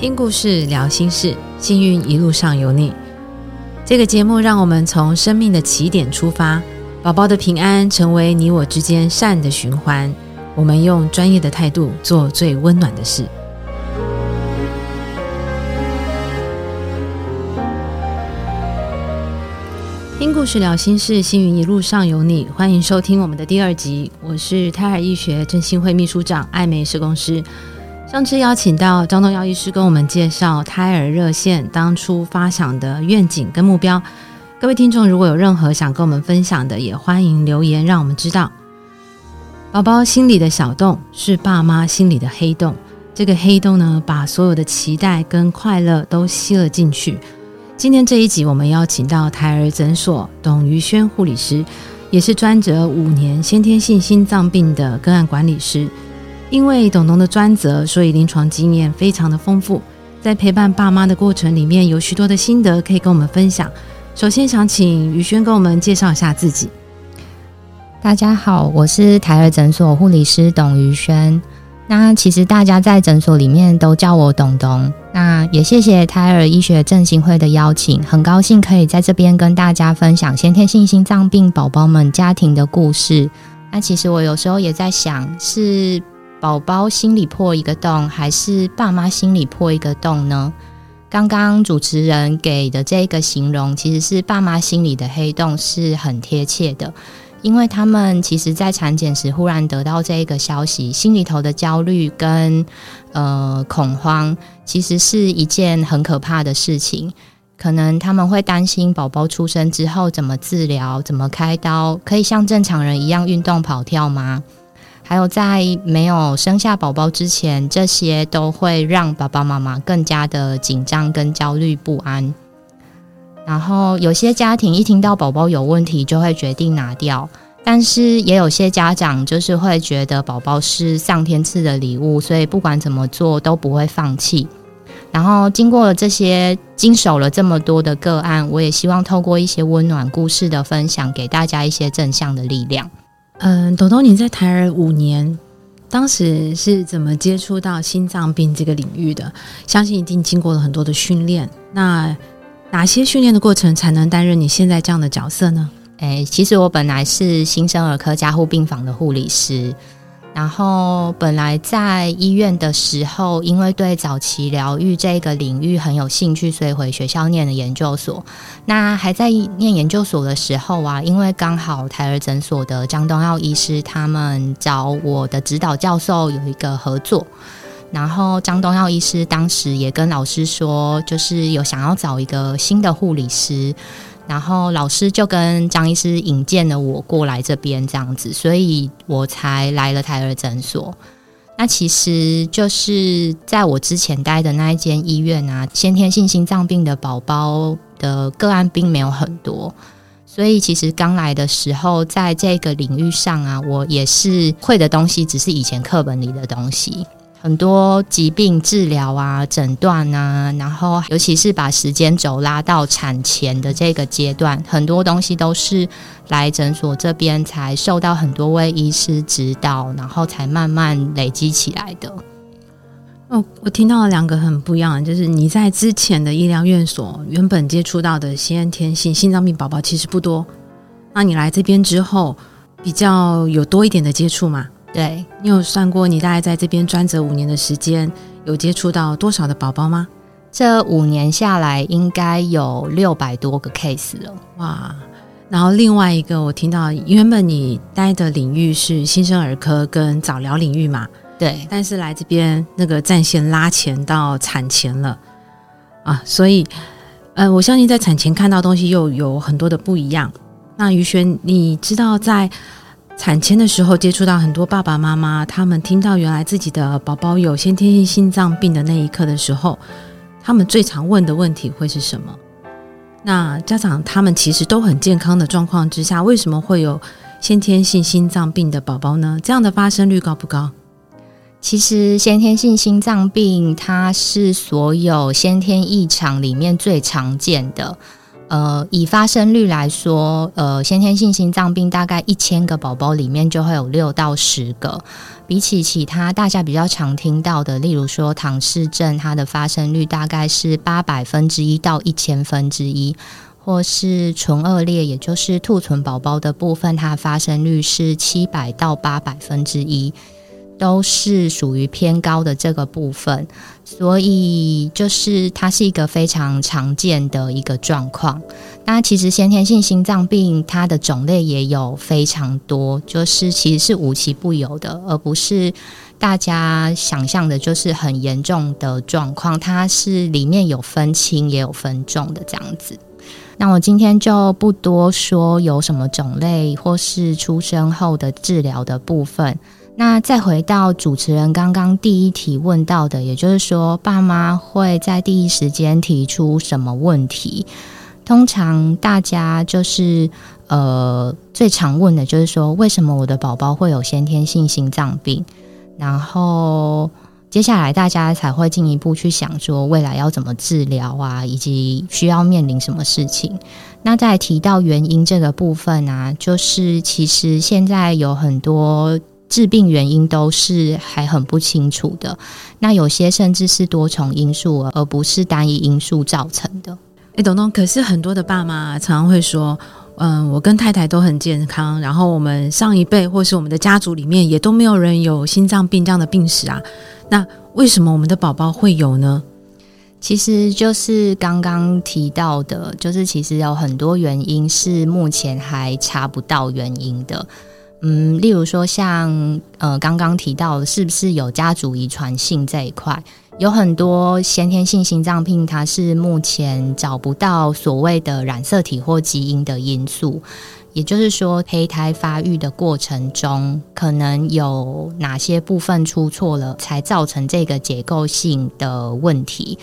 听故事，聊心事，幸运一路上有你。这个节目让我们从生命的起点出发，宝宝的平安成为你我之间善的循环。我们用专业的态度做最温暖的事。听故事，聊心事，幸运一路上有你。欢迎收听我们的第二集，我是胎儿医学振兴会秘书长艾美社工师。上次邀请到张东耀医师跟我们介绍胎儿热线当初发想的愿景跟目标。各位听众如果有任何想跟我们分享的，也欢迎留言让我们知道。宝宝心里的小洞是爸妈心里的黑洞，这个黑洞呢，把所有的期待跟快乐都吸了进去。今天这一集，我们邀请到胎儿诊所董于轩护理师，也是专责五年先天性心脏病的个案管理师。因为董董的专责，所以临床经验非常的丰富，在陪伴爸妈的过程里面，有许多的心得可以跟我们分享。首先想请于轩跟我们介绍一下自己。大家好，我是台儿诊所护理师董于轩。那其实大家在诊所里面都叫我董董。那也谢谢胎儿医学振兴会的邀请，很高兴可以在这边跟大家分享先天性心脏病宝宝们家庭的故事。那其实我有时候也在想，是。宝宝心里破一个洞，还是爸妈心里破一个洞呢？刚刚主持人给的这个形容，其实是爸妈心里的黑洞，是很贴切的。因为他们其实，在产检时忽然得到这一个消息，心里头的焦虑跟呃恐慌，其实是一件很可怕的事情。可能他们会担心宝宝出生之后怎么治疗，怎么开刀，可以像正常人一样运动跑跳吗？还有在没有生下宝宝之前，这些都会让爸爸妈妈更加的紧张跟焦虑不安。然后有些家庭一听到宝宝有问题，就会决定拿掉；但是也有些家长就是会觉得宝宝是上天赐的礼物，所以不管怎么做都不会放弃。然后经过了这些经手了这么多的个案，我也希望透过一些温暖故事的分享，给大家一些正向的力量。嗯，朵朵，你在台儿五年，当时是怎么接触到心脏病这个领域的？相信一定经过了很多的训练。那哪些训练的过程才能担任你现在这样的角色呢？诶，其实我本来是新生儿科加护病房的护理师。然后本来在医院的时候，因为对早期疗愈这个领域很有兴趣，所以回学校念了研究所。那还在念研究所的时候啊，因为刚好台儿诊所的张东耀医师他们找我的指导教授有一个合作，然后张东耀医师当时也跟老师说，就是有想要找一个新的护理师。然后老师就跟张医师引荐了我过来这边这样子，所以我才来了胎儿诊所。那其实就是在我之前待的那一间医院啊，先天性心脏病的宝宝的个案并没有很多，所以其实刚来的时候，在这个领域上啊，我也是会的东西，只是以前课本里的东西。很多疾病治疗啊、诊断啊，然后尤其是把时间轴拉到产前的这个阶段，很多东西都是来诊所这边才受到很多位医师指导，然后才慢慢累积起来的。哦，我听到了两个很不一样的，就是你在之前的医疗院所原本接触到的先天性心脏病宝宝其实不多，那你来这边之后比较有多一点的接触吗？对你有算过，你大概在这边专责五年的时间，有接触到多少的宝宝吗？这五年下来，应该有六百多个 case 了。哇！然后另外一个，我听到原本你待的领域是新生儿科跟早疗领域嘛？对。但是来这边那个战线拉前到产前了啊，所以，呃，我相信在产前看到东西又有很多的不一样。那于轩，你知道在？产前的时候接触到很多爸爸妈妈，他们听到原来自己的宝宝有先天性心脏病的那一刻的时候，他们最常问的问题会是什么？那家长他们其实都很健康的状况之下，为什么会有先天性心脏病的宝宝呢？这样的发生率高不高？其实先天性心脏病它是所有先天异常里面最常见的。呃，以发生率来说，呃，先天性心脏病大概一千个宝宝里面就会有六到十个。比起其他大家比较常听到的，例如说唐氏症，它的发生率大概是八百分之一到一千分之一，或是唇腭裂，也就是兔唇宝宝的部分，它发生率是七百到八百分之一。都是属于偏高的这个部分，所以就是它是一个非常常见的一个状况。那其实先天性心脏病它的种类也有非常多，就是其实是无奇不有的，而不是大家想象的，就是很严重的状况。它是里面有分轻也有分重的这样子。那我今天就不多说有什么种类或是出生后的治疗的部分。那再回到主持人刚刚第一题问到的，也就是说，爸妈会在第一时间提出什么问题？通常大家就是呃最常问的就是说，为什么我的宝宝会有先天性心脏病？然后接下来大家才会进一步去想说，未来要怎么治疗啊，以及需要面临什么事情？那在提到原因这个部分啊，就是其实现在有很多。致病原因都是还很不清楚的，那有些甚至是多重因素，而不是单一因素造成的。哎，董董，可是很多的爸妈常常会说，嗯，我跟太太都很健康，然后我们上一辈或是我们的家族里面也都没有人有心脏病这样的病史啊，那为什么我们的宝宝会有呢？其实就是刚刚提到的，就是其实有很多原因是目前还查不到原因的。嗯，例如说像呃刚刚提到的，是不是有家族遗传性这一块，有很多先天性心脏病，它是目前找不到所谓的染色体或基因的因素，也就是说胚胎发育的过程中，可能有哪些部分出错了，才造成这个结构性的问题。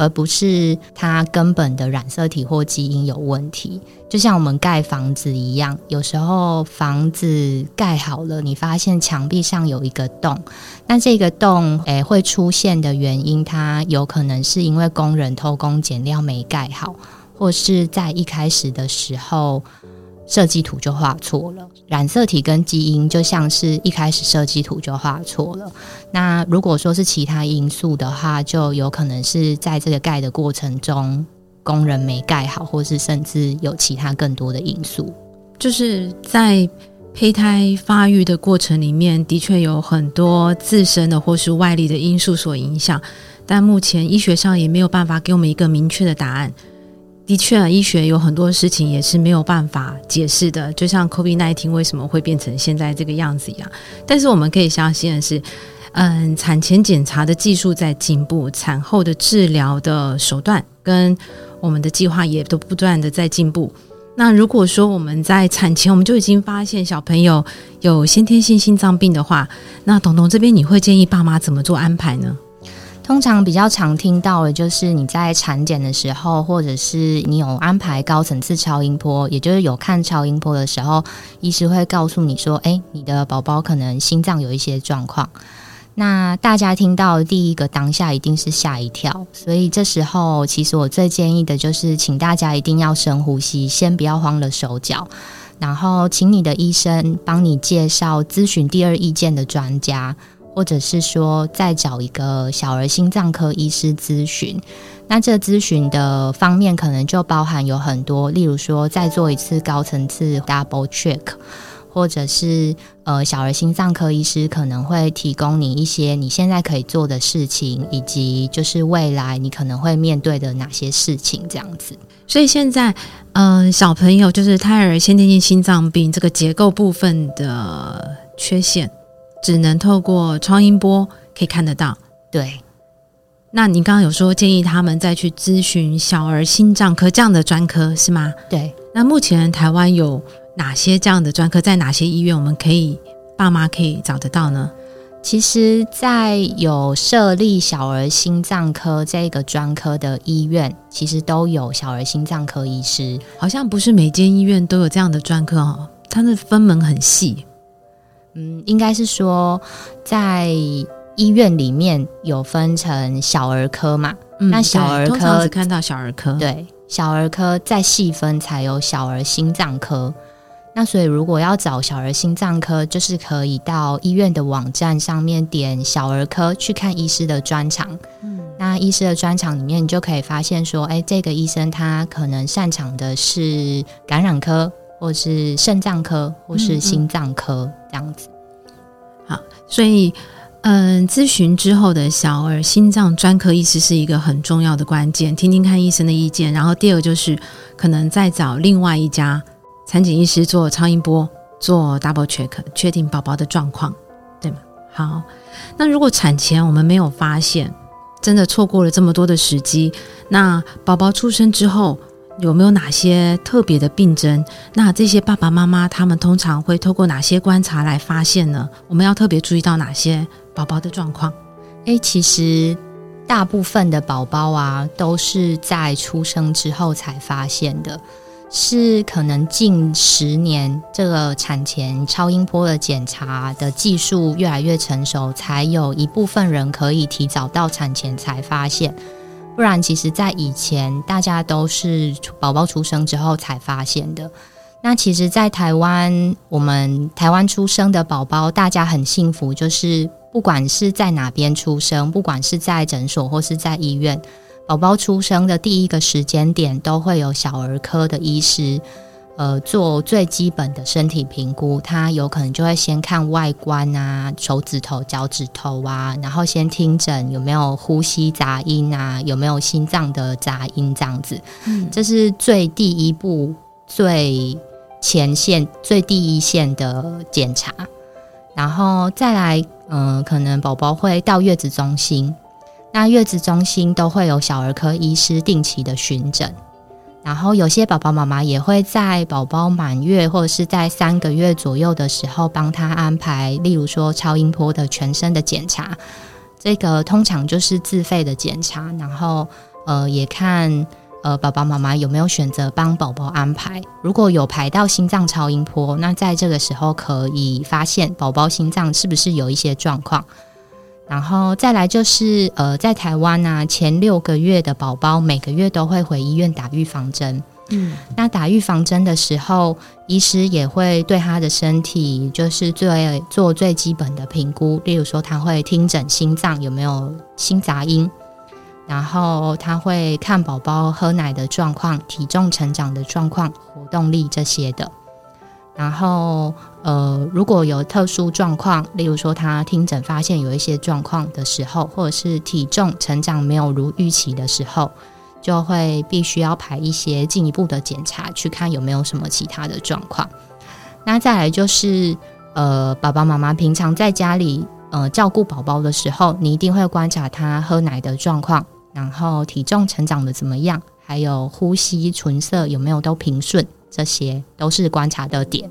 而不是它根本的染色体或基因有问题，就像我们盖房子一样，有时候房子盖好了，你发现墙壁上有一个洞，那这个洞诶会出现的原因，它有可能是因为工人偷工减料没盖好，或是在一开始的时候。设计图就画错了，染色体跟基因就像是一开始设计图就画错了。那如果说是其他因素的话，就有可能是在这个盖的过程中，工人没盖好，或是甚至有其他更多的因素。就是在胚胎发育的过程里面，的确有很多自身的或是外力的因素所影响，但目前医学上也没有办法给我们一个明确的答案。的确，医学有很多事情也是没有办法解释的，就像 COVID-19 为什么会变成现在这个样子一样。但是我们可以相信的是，嗯，产前检查的技术在进步，产后的治疗的手段跟我们的计划也都不断的在进步。那如果说我们在产前我们就已经发现小朋友有先天性心脏病的话，那董董这边你会建议爸妈怎么做安排呢？通常比较常听到的就是你在产检的时候，或者是你有安排高层次超音波，也就是有看超音波的时候，医师会告诉你说：“哎，你的宝宝可能心脏有一些状况。”那大家听到第一个当下一定是吓一跳，所以这时候其实我最建议的就是，请大家一定要深呼吸，先不要慌了手脚，然后请你的医生帮你介绍咨询第二意见的专家。或者是说再找一个小儿心脏科医师咨询，那这咨询的方面可能就包含有很多，例如说再做一次高层次 double check，或者是呃小儿心脏科医师可能会提供你一些你现在可以做的事情，以及就是未来你可能会面对的哪些事情这样子。所以现在嗯小朋友就是胎儿先天性心脏病这个结构部分的缺陷。只能透过超音波可以看得到。对，那你刚刚有说建议他们再去咨询小儿心脏科这样的专科是吗？对。那目前台湾有哪些这样的专科？在哪些医院我们可以爸妈可以找得到呢？其实，在有设立小儿心脏科这个专科的医院，其实都有小儿心脏科医师。好像不是每间医院都有这样的专科哦，它的分门很细。嗯，应该是说在医院里面有分成小儿科嘛？那小儿科只看到小儿科，对，小儿科再细分才有小儿心脏科。那所以如果要找小儿心脏科，就是可以到医院的网站上面点小儿科去看医师的专长。嗯，那医师的专长里面，你就可以发现说，哎，这个医生他可能擅长的是感染科，或是肾脏科，或是心脏科这样子。好，所以。嗯，咨询之后的小儿心脏专科医师是一个很重要的关键，听听看医生的意见。然后第二就是可能再找另外一家产检医师做超音波，做 double check，确定宝宝的状况，对吗？好，那如果产前我们没有发现，真的错过了这么多的时机，那宝宝出生之后有没有哪些特别的病症？那这些爸爸妈妈他们通常会透过哪些观察来发现呢？我们要特别注意到哪些？宝宝的状况，诶，其实大部分的宝宝啊，都是在出生之后才发现的，是可能近十年这个产前超音波的检查的技术越来越成熟，才有一部分人可以提早到产前才发现，不然其实在以前大家都是宝宝出生之后才发现的。那其实，在台湾，我们台湾出生的宝宝，大家很幸福，就是。不管是在哪边出生，不管是在诊所或是在医院，宝宝出生的第一个时间点，都会有小儿科的医师，呃，做最基本的身体评估。他有可能就会先看外观啊，手指头、脚趾头啊，然后先听诊有没有呼吸杂音啊，有没有心脏的杂音这样子。嗯，这是最第一步、最前线、最第一线的检查。然后再来，嗯，可能宝宝会到月子中心，那月子中心都会有小儿科医师定期的巡诊，然后有些宝宝妈妈也会在宝宝满月或者是在三个月左右的时候帮他安排，例如说超音波的全身的检查，这个通常就是自费的检查，然后呃也看。呃，爸爸妈妈有没有选择帮宝宝安排？如果有排到心脏超音波，那在这个时候可以发现宝宝心脏是不是有一些状况。然后再来就是，呃，在台湾呢，前六个月的宝宝每个月都会回医院打预防针。嗯，那打预防针的时候，医师也会对他的身体就是最做最基本的评估，例如说他会听诊心脏有没有心杂音。然后他会看宝宝喝奶的状况、体重成长的状况、活动力这些的。然后，呃，如果有特殊状况，例如说他听诊发现有一些状况的时候，或者是体重成长没有如预期的时候，就会必须要排一些进一步的检查，去看有没有什么其他的状况。那再来就是，呃，爸爸妈妈平常在家里呃照顾宝宝的时候，你一定会观察他喝奶的状况。然后体重成长的怎么样？还有呼吸、唇色有没有都平顺？这些都是观察的点。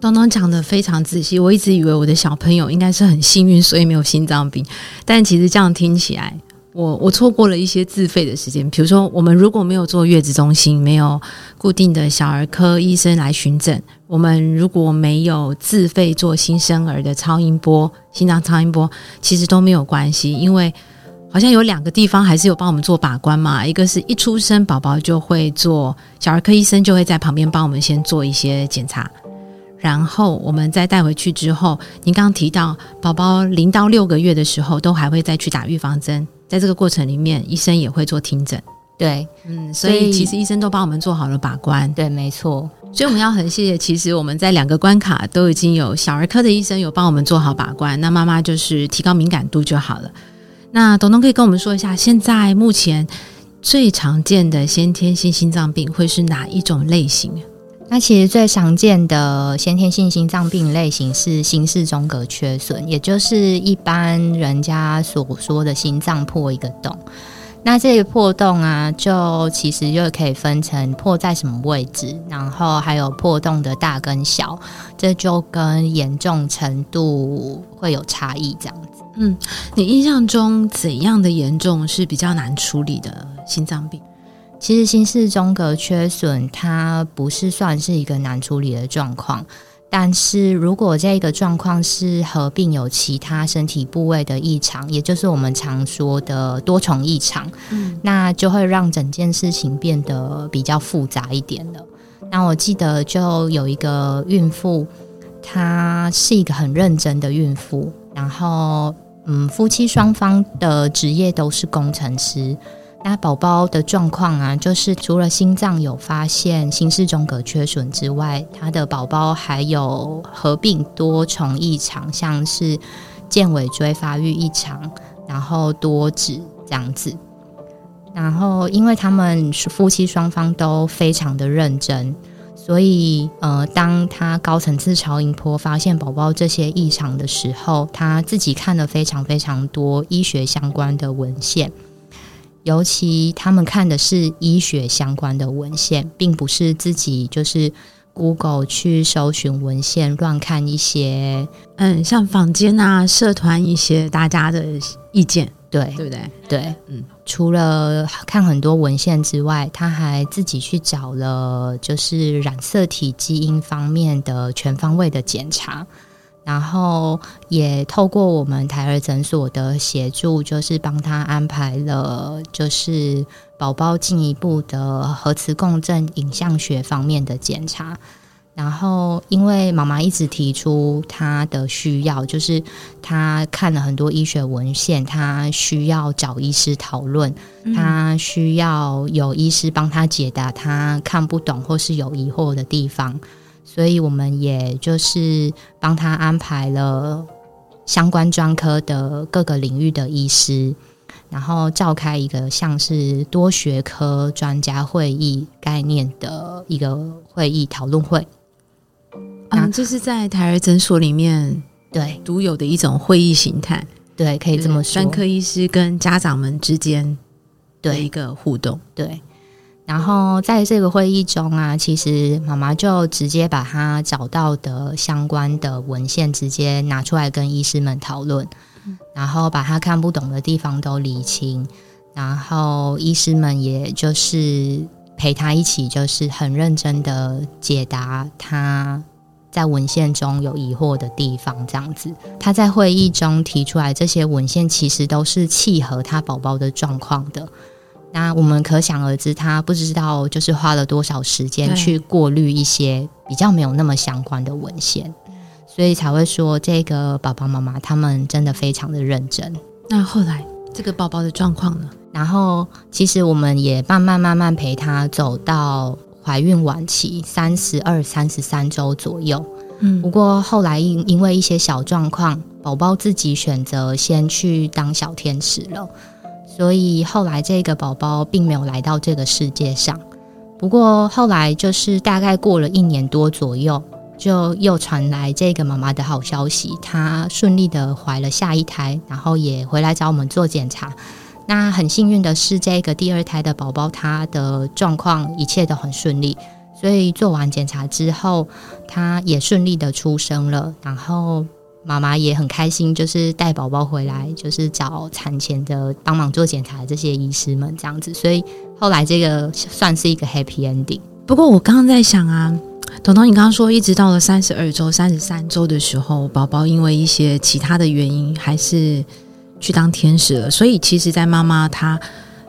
东东讲的非常仔细，我一直以为我的小朋友应该是很幸运，所以没有心脏病。但其实这样听起来，我我错过了一些自费的时间。比如说，我们如果没有做月子中心，没有固定的小儿科医生来巡诊，我们如果没有自费做新生儿的超音波、心脏超音波，其实都没有关系，因为。好像有两个地方还是有帮我们做把关嘛，一个是一出生宝宝就会做，小儿科医生就会在旁边帮我们先做一些检查，然后我们再带回去之后，您刚刚提到宝宝零到六个月的时候都还会再去打预防针，在这个过程里面，医生也会做听诊。对，嗯，所以其实医生都帮我们做好了把关。对，没错。所以我们要很谢谢，其实我们在两个关卡都已经有小儿科的医生有帮我们做好把关，那妈妈就是提高敏感度就好了。那董董可以跟我们说一下，现在目前最常见的先天性心脏病会是哪一种类型？那其实最常见的先天性心脏病类型是心室中隔缺损，也就是一般人家所说的心脏破一个洞。那这个破洞啊，就其实又可以分成破在什么位置，然后还有破洞的大跟小，这就跟严重程度会有差异这样子。嗯，你印象中怎样的严重是比较难处理的心脏病？其实心室中隔缺损它不是算是一个难处理的状况，但是如果这个状况是合并有其他身体部位的异常，也就是我们常说的多重异常，嗯，那就会让整件事情变得比较复杂一点了。那我记得就有一个孕妇，她是一个很认真的孕妇，然后嗯，夫妻双方的职业都是工程师。那宝宝的状况啊，就是除了心脏有发现心室中隔缺损之外，他的宝宝还有合并多重异常，像是健尾椎发育异常，然后多指这样子。然后，因为他们夫妻双方都非常的认真，所以呃，当他高层次超音波发现宝宝这些异常的时候，他自己看了非常非常多医学相关的文献。尤其他们看的是医学相关的文献，并不是自己就是 Google 去搜寻文献乱看一些，嗯，像坊间啊、社团一些大家的意见，对对不对？对，嗯，除了看很多文献之外，他还自己去找了就是染色体基因方面的全方位的检查。然后也透过我们台儿诊所的协助，就是帮他安排了，就是宝宝进一步的核磁共振影像学方面的检查。然后，因为妈妈一直提出她的需要，就是她看了很多医学文献，她需要找医师讨论，她需要有医师帮她解答她看不懂或是有疑惑的地方。所以，我们也就是帮他安排了相关专科的各个领域的医师，然后召开一个像是多学科专家会议概念的一个会议讨论会。嗯，这是在台儿诊所里面对。独有的一种会议形态，对，可以这么说，专科医师跟家长们之间的一个互动，对。然后在这个会议中啊，其实妈妈就直接把她找到的相关的文献直接拿出来跟医师们讨论，然后把她看不懂的地方都理清，然后医师们也就是陪她一起，就是很认真的解答她在文献中有疑惑的地方。这样子，他在会议中提出来这些文献，其实都是契合他宝宝的状况的。那我们可想而知，他不知道就是花了多少时间去过滤一些比较没有那么相关的文献，所以才会说这个爸爸妈妈他们真的非常的认真。那后来这个宝宝的状况呢？然后其实我们也慢慢慢慢陪他走到怀孕晚期三十二、三十三周左右。嗯，不过后来因因为一些小状况，宝宝自己选择先去当小天使了。所以后来这个宝宝并没有来到这个世界上。不过后来就是大概过了一年多左右，就又传来这个妈妈的好消息，她顺利的怀了下一胎，然后也回来找我们做检查。那很幸运的是，这个第二胎的宝宝他的状况一切都很顺利，所以做完检查之后，他也顺利的出生了。然后。妈妈也很开心，就是带宝宝回来，就是找产前的帮忙做检查的这些医师们这样子，所以后来这个算是一个 happy ending。不过我刚刚在想啊，彤彤，你刚刚说一直到了三十二周、三十三周的时候，宝宝因为一些其他的原因还是去当天使了，所以其实，在妈妈她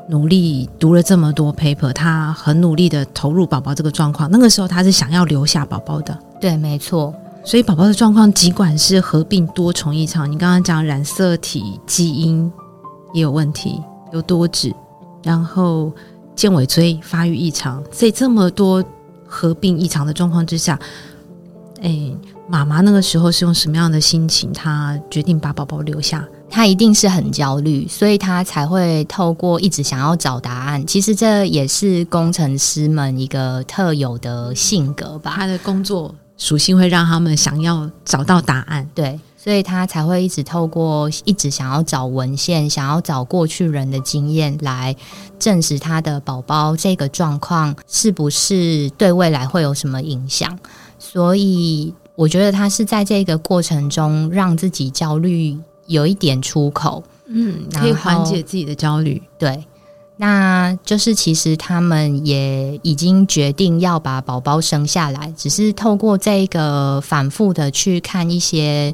努力读了这么多 paper，她很努力的投入宝宝这个状况，那个时候她是想要留下宝宝的，对，没错。所以宝宝的状况，尽管是合并多重异常，你刚刚讲染色体基因也有问题，有多指，然后腱尾椎发育异常，在这么多合并异常的状况之下，哎，妈妈那个时候是用什么样的心情？她决定把宝宝留下，她一定是很焦虑，所以他才会透过一直想要找答案。其实这也是工程师们一个特有的性格吧，他的工作。属性会让他们想要找到答案，对，所以他才会一直透过一直想要找文献，想要找过去人的经验来证实他的宝宝这个状况是不是对未来会有什么影响。所以我觉得他是在这个过程中让自己焦虑有一点出口，嗯，可以缓解自己的焦虑，对。那就是其实他们也已经决定要把宝宝生下来，只是透过这个反复的去看一些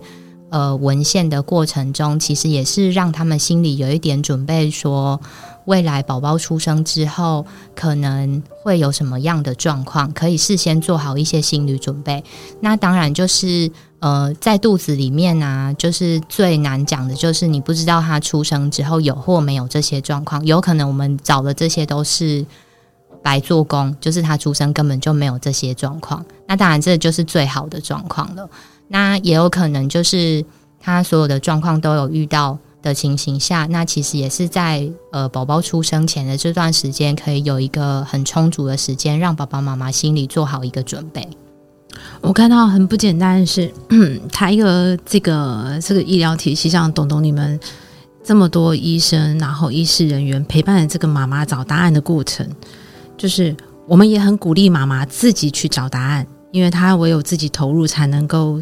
呃文献的过程中，其实也是让他们心里有一点准备，说未来宝宝出生之后可能会有什么样的状况，可以事先做好一些心理准备。那当然就是。呃，在肚子里面啊，就是最难讲的，就是你不知道他出生之后有或没有这些状况，有可能我们找的这些都是白做工，就是他出生根本就没有这些状况。那当然，这就是最好的状况了。那也有可能就是他所有的状况都有遇到的情形下，那其实也是在呃宝宝出生前的这段时间，可以有一个很充足的时间，让爸爸妈妈心里做好一个准备。我看到很不简单的是，他一个这个这个医疗体系上，懂懂你们这么多医生，然后医师人员陪伴这个妈妈找答案的过程，就是我们也很鼓励妈妈自己去找答案，因为她唯有自己投入，才能够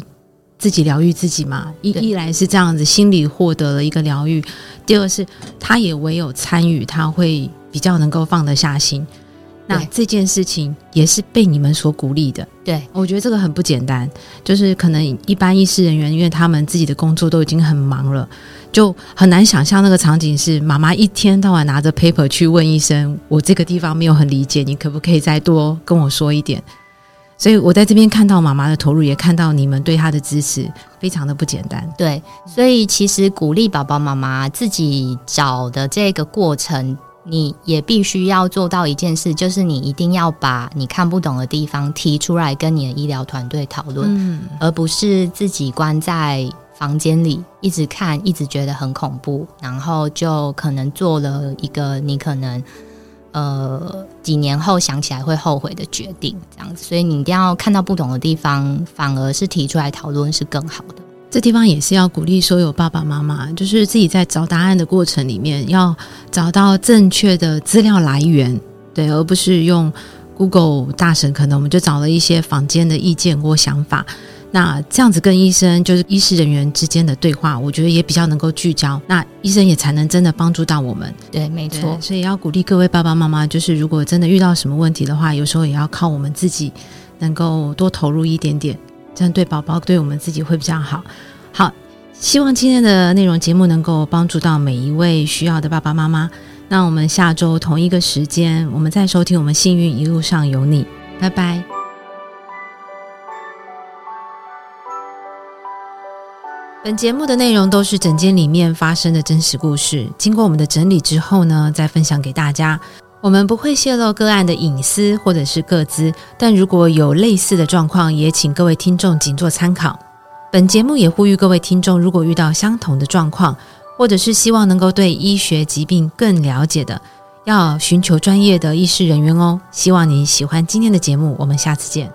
自己疗愈自己嘛。一一来是这样子，心里获得了一个疗愈；第二是她也唯有参与，她会比较能够放得下心。那这件事情也是被你们所鼓励的，对我觉得这个很不简单。就是可能一般医师人员，因为他们自己的工作都已经很忙了，就很难想象那个场景是妈妈一天到晚拿着 paper 去问医生：“我这个地方没有很理解，你可不可以再多跟我说一点？”所以我在这边看到妈妈的投入，也看到你们对她的支持，非常的不简单。对，所以其实鼓励宝宝妈妈自己找的这个过程。你也必须要做到一件事，就是你一定要把你看不懂的地方提出来跟你的医疗团队讨论，而不是自己关在房间里一直看，一直觉得很恐怖，然后就可能做了一个你可能呃几年后想起来会后悔的决定，这样子。所以你一定要看到不懂的地方，反而是提出来讨论是更好的。这地方也是要鼓励所有爸爸妈妈，就是自己在找答案的过程里面，要找到正确的资料来源，对，而不是用 Google 大神，可能我们就找了一些坊间的意见或想法。那这样子跟医生，就是医师人员之间的对话，我觉得也比较能够聚焦，那医生也才能真的帮助到我们。对，没错。所以要鼓励各位爸爸妈妈，就是如果真的遇到什么问题的话，有时候也要靠我们自己，能够多投入一点点。这样对宝宝对我们自己会比较好。好，希望今天的内容节目能够帮助到每一位需要的爸爸妈妈。那我们下周同一个时间，我们再收听我们幸运一路上有你。拜拜。本节目的内容都是整间里面发生的真实故事，经过我们的整理之后呢，再分享给大家。我们不会泄露个案的隐私或者是个资，但如果有类似的状况，也请各位听众仅做参考。本节目也呼吁各位听众，如果遇到相同的状况，或者是希望能够对医学疾病更了解的，要寻求专业的医师人员哦。希望你喜欢今天的节目，我们下次见。